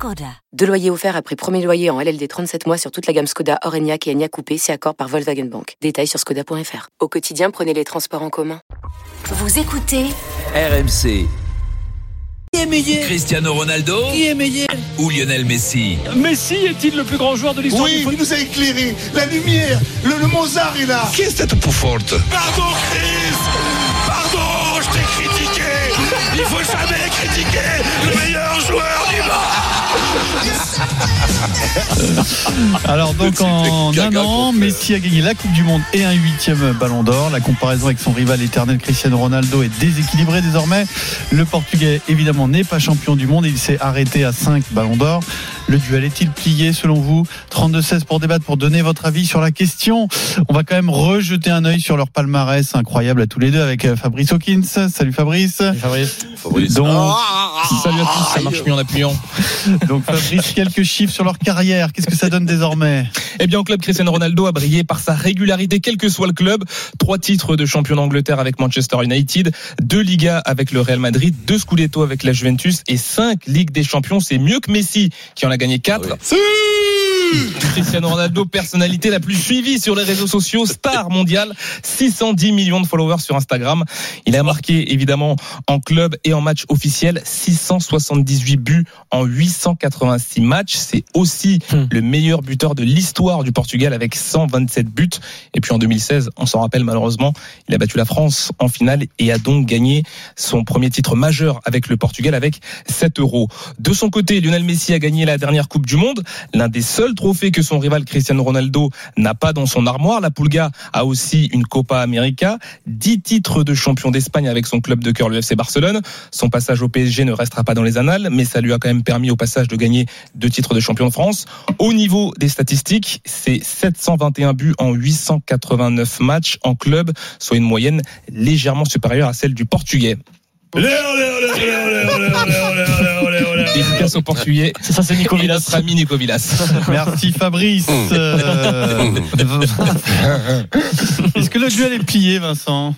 Skoda. Deux loyers offerts après premier loyer en LLD 37 mois sur toute la gamme Skoda, Orenia et Enya Coupé, c'est accord par Volkswagen Bank. Détails sur skoda.fr. Au quotidien, prenez les transports en commun. Vous écoutez RMC. Qui est meilleur? Cristiano Ronaldo Qui est meilleur? ou Lionel Messi? Messi est-il le plus grand joueur de l'histoire Oui, il nous a éclairé. La lumière, le, le Mozart est là. Qui est cette forte? Pardon, Chris Pardon, je t'ai critiqué Il faut jamais critiquer le meilleur joueur du Alors donc en un an, Messi a gagné la Coupe du Monde et un huitième Ballon d'Or. La comparaison avec son rival éternel Cristiano Ronaldo est déséquilibrée désormais. Le Portugais évidemment n'est pas champion du monde. Il s'est arrêté à 5 Ballons d'Or. Le duel est-il plié selon vous 32-16 pour débattre, pour donner votre avis sur la question. On va quand même rejeter un œil sur leur palmarès incroyable à tous les deux avec euh, Fabrice Hawkins. Salut Fabrice. Fabrice. Donc, Salut à tous, ça marche mieux en appuyant. donc Fabrice, quelques chiffres sur leur carrière. Qu'est-ce que ça donne désormais? Eh bien, au club, Cristiano Ronaldo a brillé par sa régularité, quel que soit le club. Trois titres de champion d'Angleterre avec Manchester United, deux Ligas avec le Real Madrid, deux Scudetto avec la Juventus et cinq Ligues des Champions. C'est mieux que Messi, qui en a gagné quatre. Cristiano Ronaldo, personnalité la plus suivie sur les réseaux sociaux, star mondial, 610 millions de followers sur Instagram. Il a marqué évidemment en club et en match officiel 678 buts en 886 matchs. C'est aussi le meilleur buteur de l'histoire du Portugal avec 127 buts. Et puis en 2016, on s'en rappelle malheureusement, il a battu la France en finale et a donc gagné son premier titre majeur avec le Portugal avec 7 euros. De son côté, Lionel Messi a gagné la dernière Coupe du Monde, l'un des seuls trophées que son rival Cristiano Ronaldo n'a pas dans son armoire. La Pulga a aussi une Copa América, 10 titres de champion d'Espagne avec son club de cœur, le FC Barcelone. Son passage au PSG ne restera pas dans les annales, mais ça lui a quand même permis au passage de gagner deux titres de champion de France. Au niveau des statistiques, c'est 721 buts en 889 matchs en club, soit une moyenne légèrement supérieure à celle du Portugais. Efficace au portugais. C'est ça, c'est Nico Villas. Notre ami Nico Villas. Merci Fabrice. Euh, Est-ce que le duel est plié, Vincent?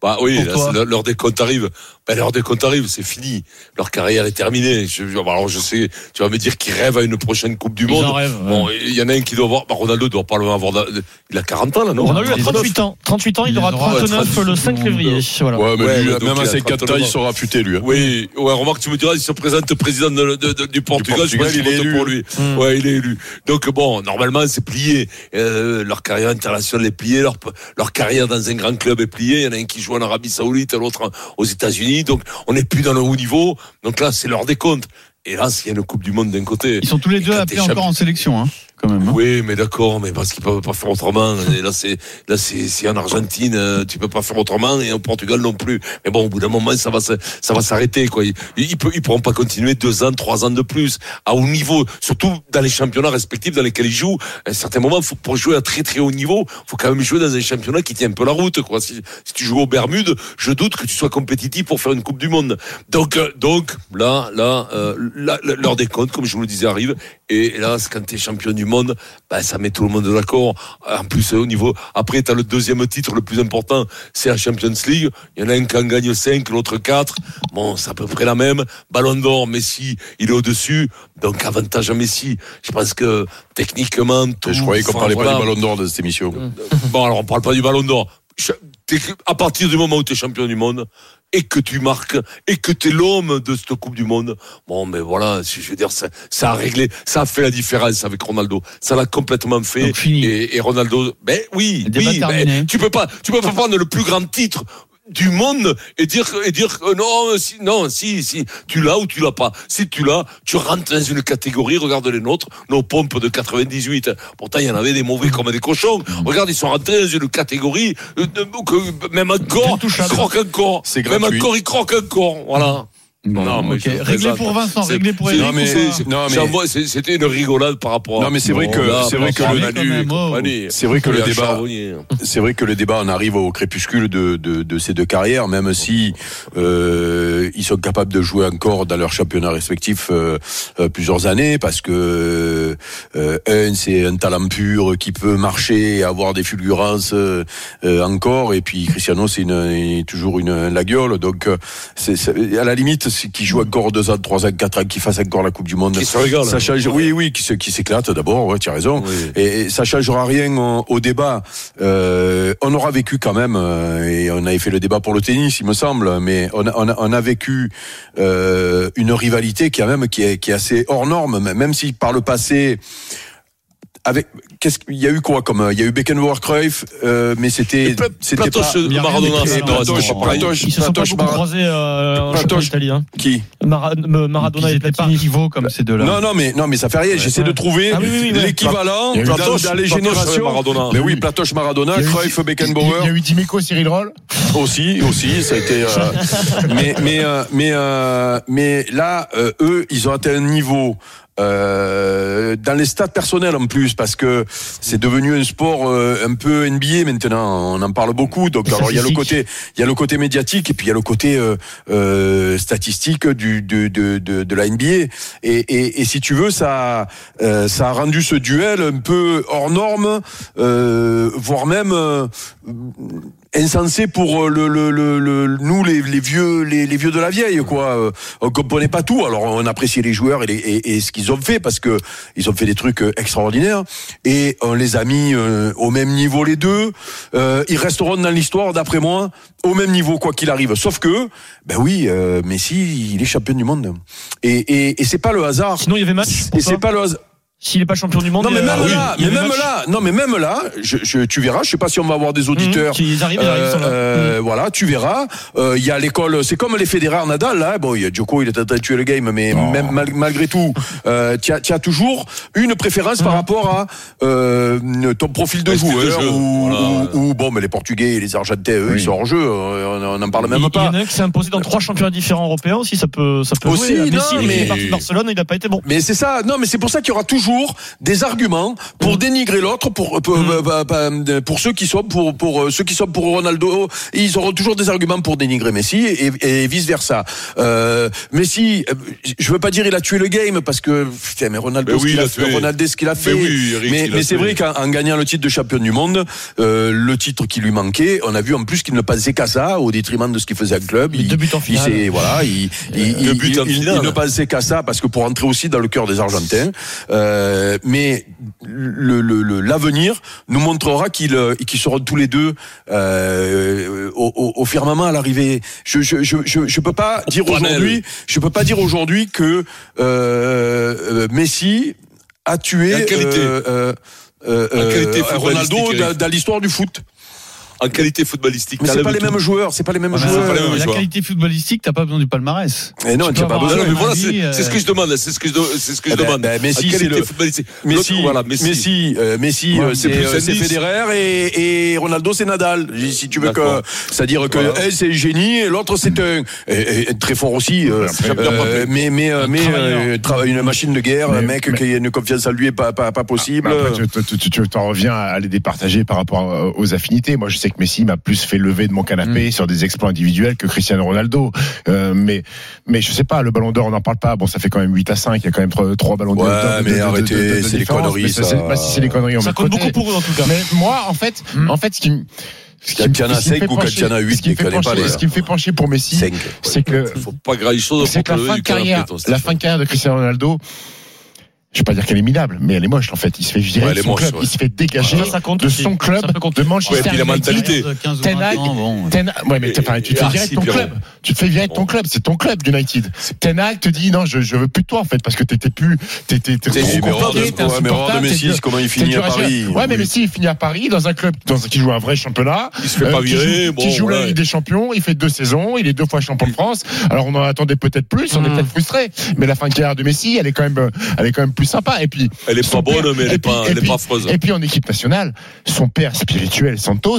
Bah oui, là, leur, leur décompte arrive. Ben, leur décompte arrive, c'est fini. Leur carrière est terminée. Je, je- alors je sais, tu vas me dire qu'ils rêvent à une prochaine Coupe du Monde. en rêvent, ouais. Bon, il y en a un qui doit avoir. Bah, Ronaldo doit pas le avoir. Il a 40 ans là, non? Ronaldo, il a 39. 38 ans. 38 ans, il Il aura aura 39 le 5 février. Voilà. Ouais, mais Ouais, lui, donc même à ses 4 39 ans, il sera affûté, lui. hein. Oui, ouais, remarque, tu me diras, il se présente président de- de- de- du Portugal, je Portugal, il est vote élu. pour lui. Hmm. Ouais, il est élu. Donc bon, normalement, c'est plié. Euh, leur carrière internationale est pliée, leur, leur carrière dans un grand club est pliée. Il y en a un qui joue en Arabie Saoudite, l'autre aux États-Unis. Donc on n'est plus dans le haut niveau. Donc là, c'est leur décompte. Et là, s'il y a une Coupe du Monde d'un côté. Ils sont tous les deux appelés encore en sélection, hein, hein. Oui, mais d'accord, mais parce qu'ils peuvent pas faire autrement. Et là, c'est, là, c'est, en Argentine, euh, tu peux pas faire autrement, et au Portugal non plus. Mais bon, au bout d'un moment, ça va, ça va s'arrêter, quoi. Ils, ils, pourront pas continuer deux ans, trois ans de plus, à haut niveau, surtout dans les championnats respectifs dans lesquels ils jouent. À un certain moment, faut, pour jouer à très très haut niveau, faut quand même jouer dans un championnat qui tient un peu la route, quoi. Si, si tu joues aux Bermudes, je doute que tu sois compétitif pour faire une Coupe du Monde. Donc, euh, donc, là, là, euh, là, l'heure des comptes, comme je vous le disais, arrive. Et là, c'est quand tu es champion du monde, ben, ça met tout le monde d'accord. En plus, au niveau. Après, tu as le deuxième titre le plus important, c'est la Champions League. Il y en a un qui en gagne 5, l'autre 4. Bon, c'est à peu près la même. Ballon d'or, Messi, il est au-dessus. Donc, avantage à Messi. Je pense que techniquement, tout. Je croyais qu'on parlait voilà. pas du ballon d'or de cette émission. Bon, alors on parle pas du ballon d'or. À partir du moment où tu es champion du monde et que tu marques et que tu es l'homme de cette Coupe du Monde, bon, mais voilà, je veux dire, ça, ça a réglé, ça a fait la différence avec Ronaldo. Ça l'a complètement fait. Donc, fini. Et, et Ronaldo, ben oui, oui, ben, tu peux pas, tu peux pas prendre le plus grand titre du monde et dire et dire que non si non si si tu l'as ou tu l'as pas. Si tu l'as tu rentres dans une catégorie regarde les nôtres nos pompes de 98 pourtant il y en avait des mauvais comme des cochons. Regarde ils sont rentrés dans une catégorie euh, de- que même encore ils croquent encore C'est même encore ils croquent encore voilà Bon, Non, mais ok. je Réglé plaisante. pour Vincent, C'est- réglé pour Eric. Non, mais- non, C'était une rigolade par rapport à. Non, mais c'est vrai que- c'est vrai que le- oh. Manu. C'est vrai que Il le a débat- charbonnier. C'est vrai que le débat, on arrive au crépuscule de, de, de ces deux carrières, même si euh, ils sont capables de jouer encore dans leur championnat respectif euh, euh, plusieurs années, parce que euh, un, c'est un talent pur qui peut marcher et avoir des fulgurances euh, euh, encore, et puis Cristiano, c'est toujours une la gueule, donc euh, c'est c'est- à la limite, qu'il joue encore deux ans, trois ans, quatre ans, qu'il fasse encore la Coupe du Monde. Qui se régale. Ça change, oui, oui, qui qui s'éclate d'abord, ouais, tu as raison. Oui. Et, ça changera rien au, au débat. Euh, on aura vécu quand même, euh, et on avait fait le débat pour le tennis, il me semble, mais on a, on a, on a vécu euh, une rivalité qui, a même, qui, est, qui est assez hors norme, même si par le passé, avec qu'est-ce qu'il y a eu quoi comme il y a eu Beckenbauer Cruyff euh, mais c'était c'était Platoche, pas a rien Maradona, c'est Platoche. Platoche, Ils se sont pas Platoche, beaucoup croisés euh, Platoche. italien. qui Mara- me- Maradona étaient pas rivaux comme ces deux-là. non non mais non mais ça fait rien j'essaie de trouver Ah l'équivalent dans, Platoche, les Platoche, générations Maradona. mais oui Platoche Maradona Cruyff Il y Beckenbauer a eu Dimeco, Cyril Roll. aussi aussi ça a été euh, mais mais euh, mais euh, mais là euh, eux ils ont atteint un niveau euh, dans les stats personnels en plus parce que c'est devenu un sport euh, un peu NBA maintenant. On en parle beaucoup. Donc alors il y a le côté il y a le côté médiatique et puis il y a le côté euh, euh, statistique du de, de, de, de la NBA et, et, et si tu veux ça euh, ça a rendu ce duel un peu hors norme euh, voire même euh, insensé pour euh, le, le, le, le- nous les, les vieux les, les vieux de la vieille quoi. Euh, on comprenait pas tout. Alors on appréciait les joueurs et, les, et, et ce qu'ils ont fait parce que ils ont fait des trucs euh, extraordinaires. Et on les a mis euh, au même niveau les deux. Euh, ils resteront dans l'histoire d'après moi au même niveau quoi qu'il arrive. Sauf que ben oui euh, Messi il est champion du monde. Et, et, et c'est pas le hasard. Sinon, il y avait match. et c'est pas le hasard S'il n'est pas champion du monde. non mais il a- même oui, là, il y mais même là, non mais même là, je, je- tu verras. Je sais pas si on va avoir des auditeurs. Mmh, qui- ils arrivent, ils arrivent, ils sont là. Euh, Voilà, tu verras. Euh, Il y a l'école, c'est comme les Federer Nadal. Là, bon, il y a Djoko, il est en train de tuer le game, mais même mal- malgré tout, euh, tu as, tu as toujours une préférence Mmh. par rapport à euh, ton profil de Ouais, joueur ou, voilà. ou- ou, bon, mais les Portugais et les Argentins, eux, ils sont hors jeu. On n'en parle Il même il y pas. en a un qui s'est imposé dans trois championnats différents européens aussi, ça peut, ça peut Aussi, jouer. non, Messi, il mais- est parti de Barcelone, il n'a pas été bon. Mais c'est ça, non, mais c'est pour ça qu'il y aura toujours des arguments pour dénigrer l'autre, pour pour, pour, pour- pour ceux qui sont pour pour euh, ceux qui sont pour Ronaldo, ils auront toujours des arguments pour dénigrer Messi et, et vice versa. Euh, Messi, euh, je veux pas dire il a tué le game parce que putain, mais Ronaldo, Mais ce oui, qu'il il a a fait. Ronaldo, ce qu'il a fait. Mais oui, Eric, mais il c'est vrai qu'en en gagnant le titre de champion du monde, euh, le titre qui lui manquait, on a vu en plus qu'il ne pensait qu'à ça au détriment de ce qu'il faisait en club. Il- deux buts en il finale. s'est- voilà, il, il, Deux il- il- finale. il ne pensait qu'à ça parce que pour entrer aussi dans le cœur des Argentins. Euh, mais le, le- le- l'avenir nous montrera qu'ils euh, qu'ils seront tous les deux euh, au, au- firmament à l'arrivée. Je je je je, je peux pas dire aujourd'hui, je peux pas dire aujourd'hui que euh, euh, Messi a tué qualité. euh, euh, euh, euh, Ronaldo dans l'histoire du foot. En qualité footballistique. Mais c'est pas les mêmes joueurs, c'est pas les mêmes mais joueurs. pas les mêmes la joueurs. qualité footballistique, t'as pas besoin du palmarès. Et non, Tu tu as peux pas besoin. Non, mais voilà, c'est euh, c'est ce que je demande. C'est ce que je, c'est ce que je Eh ben, demande. ben, Messi, c'est qualité le- footballistique. Messi, voilà, Messi. Messi, euh, Messi, Ouais, euh, c'est c'est euh, c'est. Federer et, et Ronaldo c'est Nadal. Si tu veux que, c'est-à-dire que Voilà. un c'est un génie et l'autre c'est un et- et très fort aussi. euh, euh, mais mais euh, mais euh, une machine de guerre, Mais- un mec mais- qui a une confiance en lui est pas pas, pas possible. Bah, tu- t'en reviens à les départager par rapport euh, aux affinités. Moi, je sais que Messi m'a plus fait lever de mon canapé Mm. sur des exploits individuels que Cristiano Ronaldo. Euh, mais, mais je sais pas, le ballon d'or, on n'en parle pas. Bon, ça fait quand même 8 à 5. Il y a quand même trois, trois ballons d'or. Ouais, mais de- arrêtez, de- de- de c'est des différence. conneries, ça, ça. c'est- bah, si c'est les conneries, on Ça compte côté. beaucoup pour eux en tout cas. Mais moi, en fait, Hmm. en fait, ce qui me, ce qui me cinq fait ou quand il y en a pencher- huit, ce qui me tu fait connais pas pencher- les- ce qui me fait pencher pour Messi, Cinq. c'est que Faut pas grand chose c'est que la fin de carrière, la fin de carrière de Cristiano Ronaldo, je vais pas dire qu'elle est minable, mais elle est moche en fait. Il se fait virer Ouais, de elle est son moche, club, ouais. il se fait dégager compte de aussi. son club de Manchester Ouais, et puis la United. mentalité. 15 ou Ten 20 Hag, bon. Ten ouais, mais enfin, tu te fais virer de ton club. Tu te fais virer de ton club. C'est ton club, United. Ten Hag te dit non, je, je veux plus de toi en fait parce que t'étais plus, t'étais, trop compliqué, t'es ouais, insupportable, Messi, comment il finit à. Paris. Ouais, mais Messi, il finit à Paris dans un club dans, qui joue un vrai championnat. Il se fait euh, pas qui virer. qui joue la ouais. Ligue des Champions. Il fait deux saisons. Il est deux fois champion de France. Alors on en attendait peut-être plus. On est Mm. peut-être frustré. Mais la fin de carrière de Messi, elle est quand même, euh, elle est quand même plus sympa. Et puis Elle est pas bonne, père- mais elle est puis- pas, elle est puis- pas affreuse. et puis en équipe nationale, son père spirituel, Santos,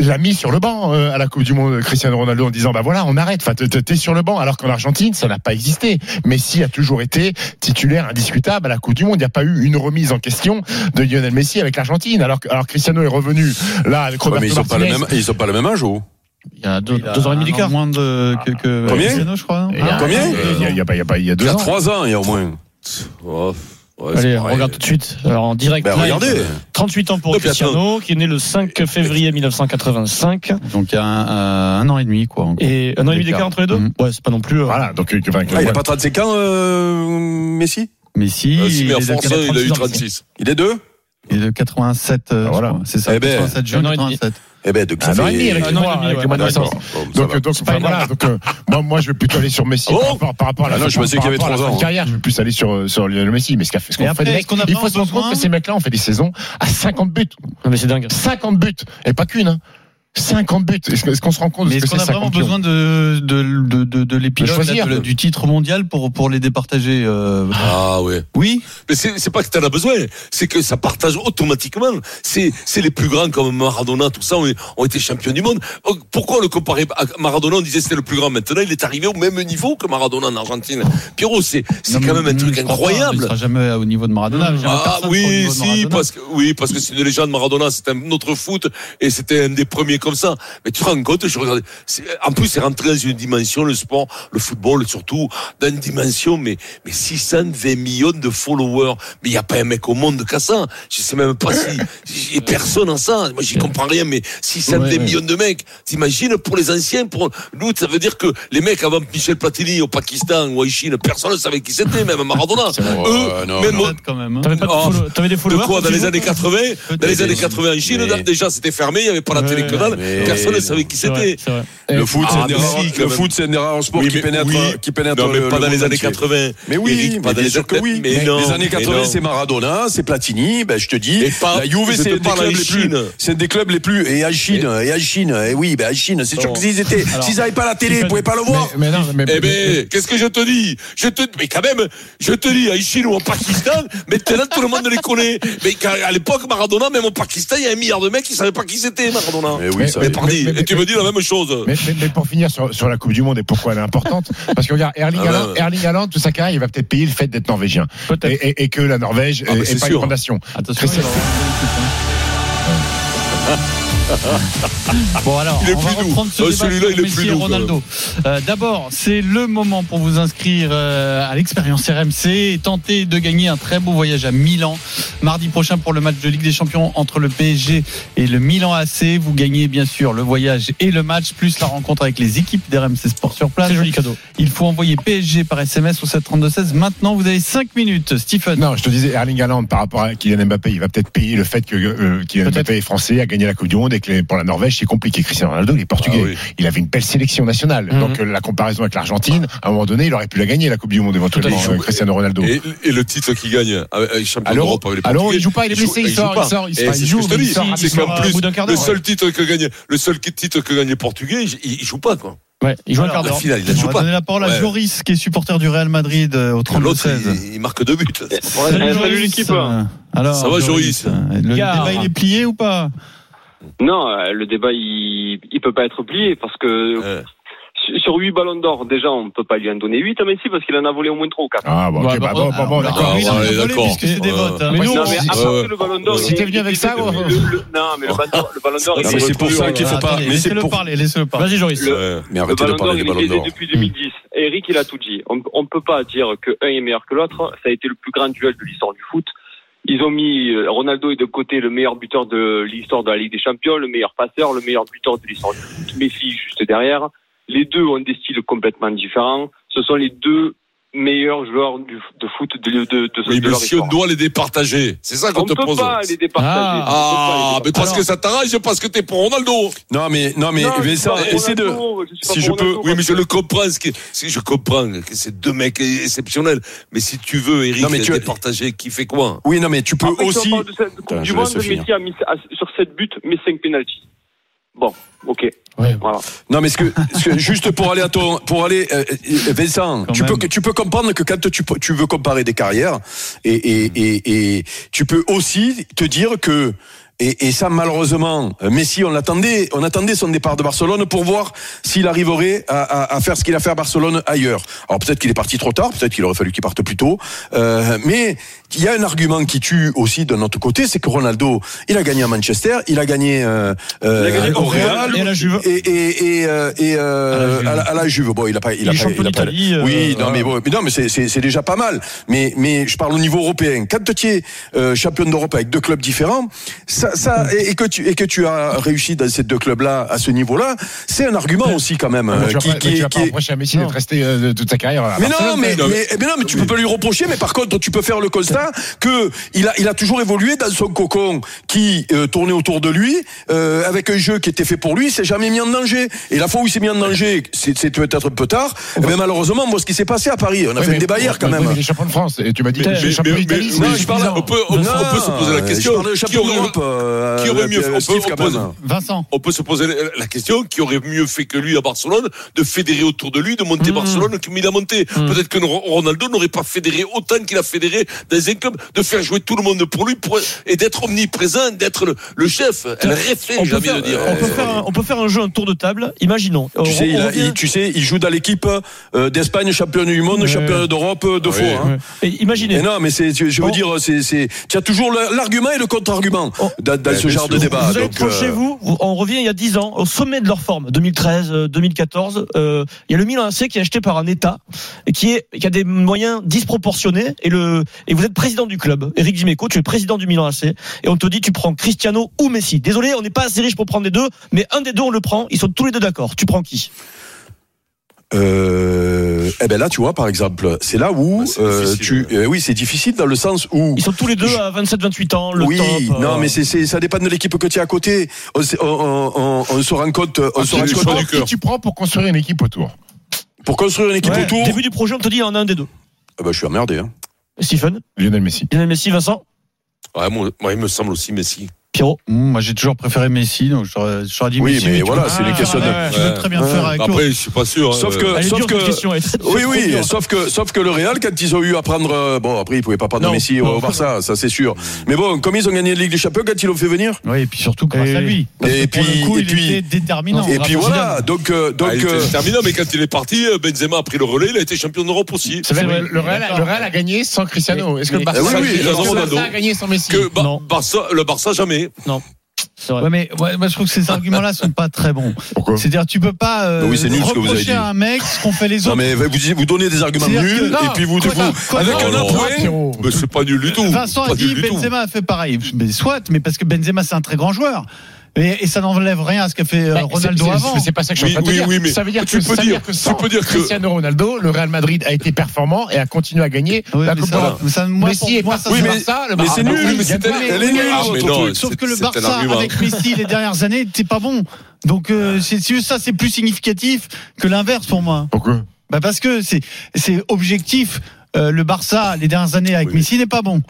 l'a mis sur le banc euh, à la Coupe du Monde, Cristiano Ronaldo, en disant bah voilà, on arrête. Enfin, t'es- sur le banc, alors qu'en Argentine, ça n'a pas existé. Messi a toujours été titulaire indiscutable à la Coupe du Monde. Il n'y a pas eu une remise en question de Lionel Messi avec l'Argentine, alors que alors Cristiano est revenu là avec Ouais, Roberto mais ils ont pas le Martinez. même, ils pas le même âge, oh. Il y a deux, Il a deux ans et demi d'écart. Moins de, que, que Combien Cristiano, je crois. non Il y a- Combien Il y a, il y a pas, il y a pas, il y a Il deux y a ans. trois ans, il y a au moins. Oh, ouais, Allez, on regarde tout de suite. Alors, en direct. Ben, regardez. 38 ans pour Cristiano, qui est né le 5 février 1985. Donc il y a un, euh, un an et demi, quoi. en. Et un an et demi d'écart entre les deux Mhm. Ouais, c'est pas non plus. euh, Voilà, donc, euh, enfin, Ah, il ouais. a pas 35 ans, euh, Messi Messi, Euh, si, il, mais force, il a eu 86 ans. 36. Il est deux Il est de 87, euh, Ah, voilà. c'est ça, Eh ben, 87 juin un an et demi. 87. Eh ben, donc ça Un an et fait. demi avec les an et mois, demi, avec les mois de naissance. Donc, va. donc, enfin, voilà, donc euh, moi, moi, je vais plutôt aller sur Messi Oh par, rapport, par rapport à la Ah non, je pensais qu'il y avait trois fin de ans. carrière. Je vais plus aller sur sur Lionel Messi, mais ce qu'a fait, ce qu'on fait des mecs, il faut se rendre compte que ces mecs-là ont fait des saisons à 50 buts, Non, mais c'est dingue. 50 buts, et pas qu'une. Hein. 50 buts. Est-ce qu'on se rend compte Mais de ce est-ce que qu'on a vraiment 50 pions besoin de, de, de, de, de l'épilogue, De choisir. là, de- du titre mondial pour, pour les départager euh, Ah ouais. Oui Mais c'est c'est pas que t'en as besoin, c'est que ça partage automatiquement. C'est c'est les plus grands comme Maradona, tout ça ont, ont été champions du monde. Oh, Pourquoi le comparer à Maradona? On disait c'était le plus grand. Maintenant, il est arrivé au même niveau que Maradona en Argentine. Pierrot, c'est quand même un truc pas, Il incroyable. sera jamais au niveau de Maradona. Ah oui, si, parce que oui, parce que c'est une légende Maradona, c'est un autre foot et c'était un des premiers comme ça. Mais tu te rends compte, je regardais. En plus, c'est rentré dans une dimension, le sport, le football surtout, dans une dimension, mais mais 620 millions de followers. Mais il y a pas un mec au monde qui a ça. Je sais même pas si a personne en ça. Moi, j'y comprends rien. Mais 620 Ouais, ouais. millions de mecs. T'imagines pour les anciens, pour nous, ça veut dire que les mecs avant Michel Platini au Pakistan ou à Chine, personne ne savait qui c'était, même Maradona. Eux, non, même non. Peut-être quand même. hein. T'avais de Oh, t'avais des de followers quoi quand Dans les années 80 Dans les années 80 en Chine, Mais- déjà c'était fermé, il n'y avait pas la Ouais, télé mais- personne ne savait qui c'était. Le foot, c'est Ah, mais c'est un des rares sports Oui, qui mais pénètre, oui. qui pénètre Non, mais le- pas le dans les années entier. 80. Mais oui, Eric, pas mais dans les sûr que oui. Mais non, les années mais 80, non. c'est Maradona, c'est Platini. Ben, je te dis, Et pas- la Juve, c'est un des clubs en les plus. Chine. C'est un des clubs les plus. Et en Chine, et en Chine, et oui, ben en Chine, c'est sûr que s'ils étaient, s'ils n'avaient pas la télé, ils pouvaient pas le voir. Mais, mais non, mais, Eh ben, qu'est-ce que je te dis? Je te, mais quand même, je te dis, en Chine ou en Pakistan, maintenant tout le monde les connaît. Mais à l'époque, Maradona, même au Pakistan, il y a un milliard de mecs qui savaient pas qui c'était Maradona. Mais oui, Mais- ça Mais va. pardi, mais- mais- et tu me dis la même chose. Mais, mais- mais pour finir sur, sur la Coupe du Monde et pourquoi elle est importante, parce que regarde, Erling Ah Haaland. Erling tout sa carrière, il va peut-être payer le fait d'être norvégien. Peut-être. Et, et- et que la Norvège Ah, bah, est, c'est est pas sûr. une grande nation. Attention, bon alors, Il est on va plus reprendre ce Euh, débat celui-là, sur il est Messi plus et doux, Ronaldo. Euh, D'abord, c'est le moment pour vous inscrire euh, à l'expérience RMC et tenter de gagner un très beau voyage à Milan mardi prochain pour le match de Ligue des Champions entre le PSG et le Milan AC. Vous gagnez bien sûr le voyage et le match plus la rencontre avec les équipes d'RMC Sport sur place. Très joli cadeau. Il faut envoyer PSG par SMS au 732-16. Maintenant, vous avez 5 minutes. Stephen. Non, je te disais, Erling Haaland, par rapport à Kylian Mbappé, il va peut-être payer le fait que euh, Kylian. Mbappé est français, a gagné la Coupe du Monde et les- pour la Norvège, c'est compliqué. Cristiano Ronaldo, il est portugais. Ah oui. Il avait une belle sélection nationale. Mhm. Donc, euh, la comparaison avec l'Argentine, à un moment donné, il aurait pu la gagner, la Coupe du Monde, éventuellement, euh, Cristiano Ronaldo. Et, et le titre qu'il gagne, avec avec champion À l'Euro, d'Europe avec les à l'Euro, Portugais, il joue pas, il est blessé, il sort, il sort, il sera- il joue, sort, c'est sort au plus, le seul titre que gagne, le seul titre que gagne les Portugais, il, joue pas, quoi. Ouais, il joue un Alors, quart La d'heure. finale, il On joue va pas. donner la parole à Ouais. Joris, qui est supporter du Real Madrid euh, au L'autre, 32-16. il, il marque deux buts. Salut, l'équipe. Euh, Alors, Ça va, Joris euh, Le Gare. débat, il est plié ou pas? Non, euh, le débat il il peut pas être plié parce que Euh, sur- sur 8 ballons d'or, déjà on peut pas lui en donner 8 à Messi parce qu'il en a volé au moins 3 ou 4. Ah, bon, ok, Ouais, bah, bah, bon, bon, bon, Alors, d'accord. Ah, ouais, d'accord. puisque c'est des votes. hein. Mais nous, non mais à part que le ballon d'or, Si t'es venu avec ça, le- ouais. le- le- non mais le ballon d'or, il mais est- c'est pour ça qu'il faut pas. Laissez-le parler, laissez-le parler. Vas-y, Joris. Mais arrêtez de parler des ballons d'or. depuis 2010. Eric, il a tout dit. On, on peut pas dire que un est meilleur que l'autre. Ça a été le plus grand duel de l'histoire du foot. Ils ont mis euh, Ronaldo est de côté le meilleur buteur de l'histoire de la Ligue des Champions, le meilleur passeur, le meilleur buteur de l'histoire du foot. Messi juste derrière. Les deux ont des styles complètement différents. Ce sont les deux meilleurs joueurs du, de foot de, de, de, de, Oui, de mais si on doit les départager, c'est ça qu'on On te peut pose. pas les départager. Ah. Pas les Ah, mais parce départager. que ça t'arrange, parce que t'es pour Ronaldo. Non, mais, non, mais, Non, pas pour essaie de. Je si je peux- Oui, mais je le comprends. Ce qui, si je comprends que c'est deux mecs exceptionnels. Mais si tu veux, Eric, Non, mais les tu- départager, qui fait quoi? Oui, non, mais tu peux Après, si on aussi. parle de cette Putain, du Monde. Messi a mis sur 7 buts, mais 5 pénalties. Bon, ok. Ouais. Voilà. Non, mais ce que, ce que- juste pour aller à ton, pour aller, euh, euh, Vincent, Quand tu même. peux, tu peux comprendre que quand tu, tu veux comparer des carrières, et, et, et, et tu peux aussi te dire que Et, et ça, malheureusement, euh, Messi, on l'attendait, on attendait son départ de Barcelone pour voir s'il arriverait à, à- à faire ce qu'il a fait à Barcelone ailleurs. Alors peut-être qu'il est parti trop tard, peut-être qu'il aurait fallu qu'il parte plus tôt. Euh, mais il y a un argument qui tue aussi de notre côté, c'est que Ronaldo, il a gagné à Manchester, il a gagné, euh, euh, Il a gagné au Real et à la Juve. et et et, euh, à, la, à la Juve. Bon, il a pas, il, Il a est pas, il a pas- d'Italie, euh, oui, non, mais bon, mais non, mais c'est déjà pas mal. Mais mais je parle au niveau européen. Quand tu es euh, champion d'Europe avec deux clubs différents, ça ça et, et que tu et que tu as réussi dans ces deux clubs-là à ce niveau-là, c'est un argument aussi quand même Ah, euh, qui qui tu vas qui à Messi d'être resté euh, toute sa carrière. mais non, mais, non, mais tu peux pas lui reprocher. Mais par contre, tu peux faire le constat que il a, il a toujours évolué dans son cocon qui euh, tournait autour de lui, euh, avec un jeu qui était fait pour lui. Il s'est jamais mis en danger. Et la fois où il s'est mis en danger, c'est c'est peut-être un peu tard. Mais malheureusement, moi, ce qui s'est passé à Paris, on a Oui, fait débat hier quand oui, même. mais Il est champion de France. Et tu m'as dit Mais- mais- mais- c'est mais je parle- on peut, on, on peut se poser la je question. qui champion aurait- euh, qui aurait mieux euh, fait on peut- quand on peut- même. Vincent. On peut se poser la- question qui aurait mieux fait que lui à Barcelone de fédérer autour de lui, de monter Hmm. Barcelone comme il a monté. Peut-être que Ro- Ronaldo n'aurait pas fédéré autant qu'il a fédéré dans un club, de faire jouer tout le monde pour lui pour- et d'être omniprésent, d'être le, le chef. Elle réfléchit, On j'ai peut, envie faire, de dire. on, peut faire un, on peut faire un jeu, un tour de table. Imaginons. Tu On- sais, il, on a- revient- il- tu sais, il joue dans l'équipe euh, d'Espagne, champion du monde, Ouais. champion d'Europe euh, deux Ouais. fois. hein. Et imaginez. Mais non, mais c'est, je veux dire, c'est, c'est, tu as toujours l'argument et le contre-argument Oh. Dans, dans Ouais, ce genre de débat. Vous êtes Donc, proche euh, chez vous, on revient il y a 10 ans, au sommet de leur forme, 2013, euh, 2014. euh, il y a le Milan AC qui est acheté par un État qui, est, qui a des moyens disproportionnés. Et, le, et vous êtes président du club. Eric Dimeco, tu es président du Milan AC. Et on te dit, tu prends Cristiano ou Messi. Désolé, on n'est pas assez riche pour prendre les deux, mais un des deux, on le prend. Ils sont tous les deux d'accord. Tu prends qui? Euh, eh ben là, tu vois, par exemple, c'est là où c'est euh, tu, euh, oui, c'est difficile dans le sens où. Ils sont tous les deux à 27-28 ans, le oui, top. non, euh, mais c'est, ça dépend de l'équipe que tu as à côté. On, sait- on, on- on- on se rend compte, on Ah, se rend tu compte prends- du cœur. Qui tu prends pour construire une équipe autour pour construire une équipe ouais, autour. Début du projet, on te dit, en a un des deux. Ah ben, je suis emmerdé. Hein. Stephen, Lionel Messi. Lionel Messi, Vincent, Ouais, moi, moi, il me semble aussi Messi. Pierrot. Mmh, moi, j'ai toujours préféré Messi, donc j'aurais j'aurais dit Oui, Messi. mais tu voilà, c'est les questions de- Tu peux très bien Ouais. faire avec Après, je suis pas sûr. Sauf euh, que, sauf dure, question, Oui, oui, sauf que, sauf que le Real, quand ils ont eu à prendre, euh, bon, après, ils pouvaient pas prendre Non. Messi au. Barça, ça c'est sûr. Mais bon, comme ils ont gagné la Ligue des Champions, quand ils l'ont fait venir. Oui, et puis surtout grâce Et- à lui. Parce et que pour puis- le coup, et il puis- était déterminant. Et puis voilà, donc, euh, donc, ah, il était terminé, mais quand il est parti, Benzema a pris le relais, il a été champion d'Europe aussi. C'est vrai, vrai. le, Real, a- le Real a gagné sans Cristiano. Est-ce que le Mais- Barça, oui, oui, a gagné sans Messi le Barça jamais. C'est vrai. Ouais, mais ouais, moi, je trouve que ces arguments-là sont pas très bons. Pourquoi C'est-à-dire, tu peux pas euh, oui, c'est nul ce que vous avez reprocher dit. à un mec ce qu'ont fait les non autres. mais vous, vous donnez des arguments nuls, que- et puis vous, Quoi, vous quoi, avec non, un non. Mais c'est pas nul du tout. Vincent a dit tout. Benzema a fait pareil. Mais soit, mais parce que Benzema c'est un très grand joueur. Et, et ça n'enlève rien à ce qu'a fait euh, Bah, Ronaldo avant. Mais c'est pas ça que je suis Oui, en train de dire. oui, mais ça veut dire tu que, peux ça dire- que tu sans peux dire que- Cristiano Ronaldo, le Real Madrid a été performant et a continué à gagner Oui, la Coupe d'Europe. Messi est moi, ça, Oui, c'est mais- le mais c'est Barça- nul, il mais gagne c'est- pas. elle est nulle, Ah, mais votre non, truc. Sauf que le Barça avec Messi les dernières années, c'est pas bon. Donc euh, ça c'est plus significatif que l'inverse pour moi. Pourquoi? Bah parce que c'est c'est objectif. Euh, le Barça les dernières années avec Oui. Messi n'est pas bon.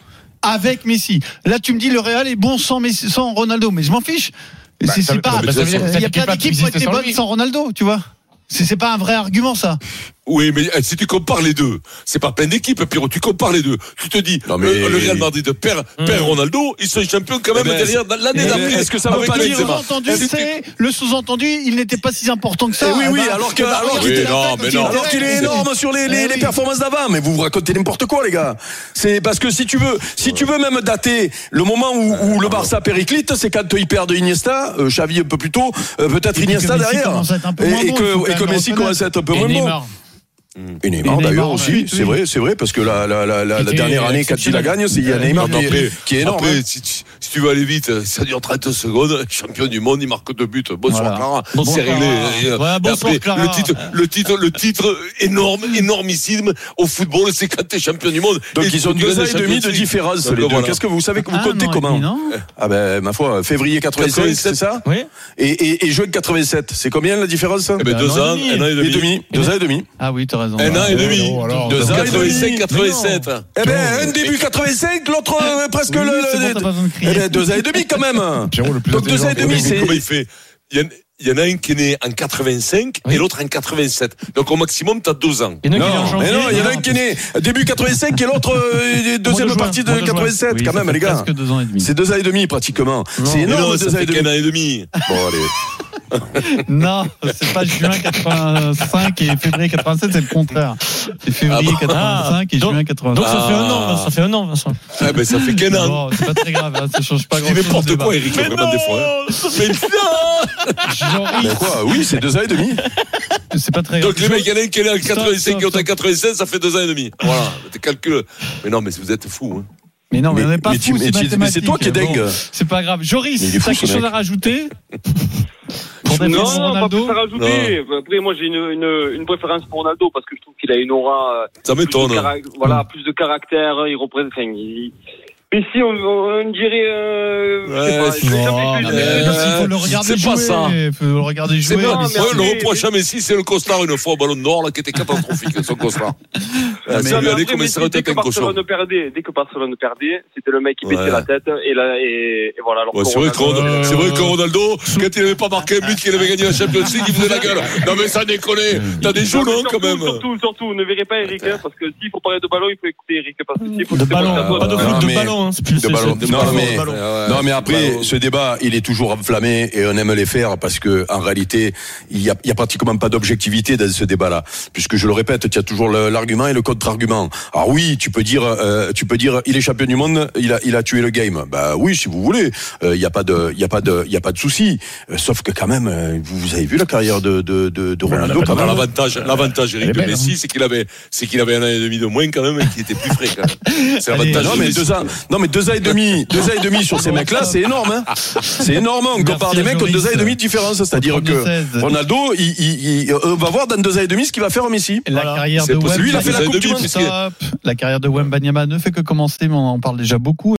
Avec Messi. Là tu me dis le Real est bon sans Messi, sans Ronaldo, mais je m'en fiche. Bah, c'est pas. bah, Il y a plein d'équipes qui ont été bonnes sans Ronaldo, tu vois. C'est pas un vrai argument ça. Oui, mais eh, si tu compares les deux, c'est pas plein d'équipes, Pierrot. Tu compares les deux. Tu te dis, Non, mais- le, le Real Madrid perd, perd Ronaldo, ils sont champions quand même Eh ben, derrière l'année eh ben, d'après. est-ce que ça veut avec pas Le dire- sous-entendu, c'est le sous-entendu, il n'était pas si important que ça. Oui, oui, ben, alors que- alors qu'il est énorme sur les, les, les oui. performances d'avant, mais vous vous racontez n'importe quoi, les gars. C'est parce que si tu veux, si tu veux même dater le moment où, où le Barça périclite, c'est quand il perd de Iniesta, euh, Xavi un peu plus tôt, euh, peut-être Iniesta derrière, et, que, Messi commence à être un peu moins bon. Neymar. Et Neymar d'ailleurs aussi, oui, c'est oui. vrai, c'est vrai, parce que la, la, la, la, la Qui dernière année, quand il la gagne, c'est il y a Neymar qui, après, est, qui est énorme. après, hein. si, tu- si tu veux aller vite, ça dure 30 secondes. Champion du monde, il marque deux buts. Bonsoir, Voilà. Clara. Bonsoir, c'est réglé. Clara. Et, euh, bonsoir, après, Clara. le titre, le titre, le titre énorme, énormissime au football, c'est quand t'es champion du monde. Donc Et ils ont deux ans et demi de différence, Donc, les deux. voilà. Qu'est-ce que vous savez que vous Un comptez comment Ah ben, ma foi, février 85, 87. c'est ça Oui. et, et, et juin 87, c'est combien la différence Eh ben, Un deux an et ans, demi. un an et demi. demi, deux ans et demi. Ah oui, Un an et demi. Oh, Deux ans, ans et demi. 85, 87. Eh ben, un début 85, l'autre euh, presque le. eh ben, deux ans et demi quand même. Pierrot, le plus Donc deux ans et demi, c'est. comment il fait il y, en a un qui est né en 85 et l'autre en 87. Donc au maximum, tu as deux ans. Il y en a Non, mais janvier. non, il y en a un qui est né début 85 et l'autre euh, deuxième partie de mois de juin. 87 Oui, quand ça même les gars. presque deux ans et demi. C'est deux ans et demi pratiquement. C'est énorme non, ça deux ans et fait qu'un demi. an et demi. Bon allez. Non, c'est pas juin 85 et février 87, c'est le contraire. C'est février Ah bon 85 et donc- juin 87. Donc ça fait un Ah. an, ça fait un an, Vincent. Ah ben ça fait qu'un an. Bon, c'est pas très grave, hein, ça change pas grand chose. n'importe quoi, Eric, vraiment des fois. hein. Mais non Ben quoi Oui, c'est deux ans et demi. C'est pas très grave. Donc les mecs, il y en a un qui est en 85 Stop, et l'autre en stop. 96, ça fait deux ans et demi. Voilà, tes calculs. Mais non, mais vous êtes fous. Hein. Mais non, mais, on n'est pas mais mais c'est mais toi qui es dingue. Bon, c'est pas grave. Joris, Mais fou, t'as quelque chose à rajouter Pour Non, non, pas Ronaldo plus à rajouter. Après, moi, j'ai une, une, une préférence pour Ronaldo parce que je trouve qu'il a une aura. euh, Ça plus de m'étonne. Voilà, plus de caractère. Il représente. Enfin, il... Mais si on, on dirait. Euh, Ouais, Non, mais euh, le regarder c'est jouer. pas ça. Il faut le regarder C'est jouer. pas, Non, mais ouais, le reproche à Messi, c'est le costard une fois au ballon d'or, qui était catastrophique, son costard. Ah, mais mais il dès que. Barcelone perdait, dès que Barcelone perdait, c'était le mec qui baissait Ouais. la tête et là et, et voilà. Ouais, que c'est vrai, que Ronaldo- Ronaldo, c'est vrai que Ronaldo, quand il n'avait pas marqué un but, qu'il avait gagné la Champions League, il faisait la gueule. Non, mais ça déconne. T'as des joues, non, quand même. Surtout, surtout, ne verrez pas Eric, hein, parce que s'il faut parler de ballon, il faut écouter Eric, parce que s'il faut De ballon, Ronaldo, pas de foot, de ballon. C'est plus de ballon. Non, mais- après, ce débat, il est toujours enflammé et on aime les faire parce que, en réalité, il y a, il y a pratiquement pas d'objectivité dans ce débat-là. Puisque je le répète, tu as toujours le- l'argument et le contre-argument. Alors oui, tu peux dire, euh, tu peux dire, il est champion du monde, il a, il a tué le game. Bah oui, si vous voulez, Euh, il y a pas de, il y a pas de, il y a pas de souci. Euh, sauf que quand même, euh, vous, vous avez vu la carrière de, de, de, de Ronaldo quand même. L'avantage, l'avantage, Eric, de belle, Messi, c'est qu'il avait, c'est qu'il avait un an et demi de moins quand même et qu'il était plus frais quand même. C'est l'avantage Non de mais Messi. deux ans, non mais deux ans et demi, deux ans et demi sur ces mecs-là, c'est énorme. Hein. C'est énorme. On compare des mecs qui ont deux ans et demi de différence, c'est-à-dire Au que 16. Ronaldo, il, il- il- on va voir dans deux ans et demi ce qu'il va faire Messi. La carrière C'est de. Lui, il a fait la Coupe du Monde, Stop. La carrière de Wembanyama ne fait que commencer, mais on en parle déjà beaucoup.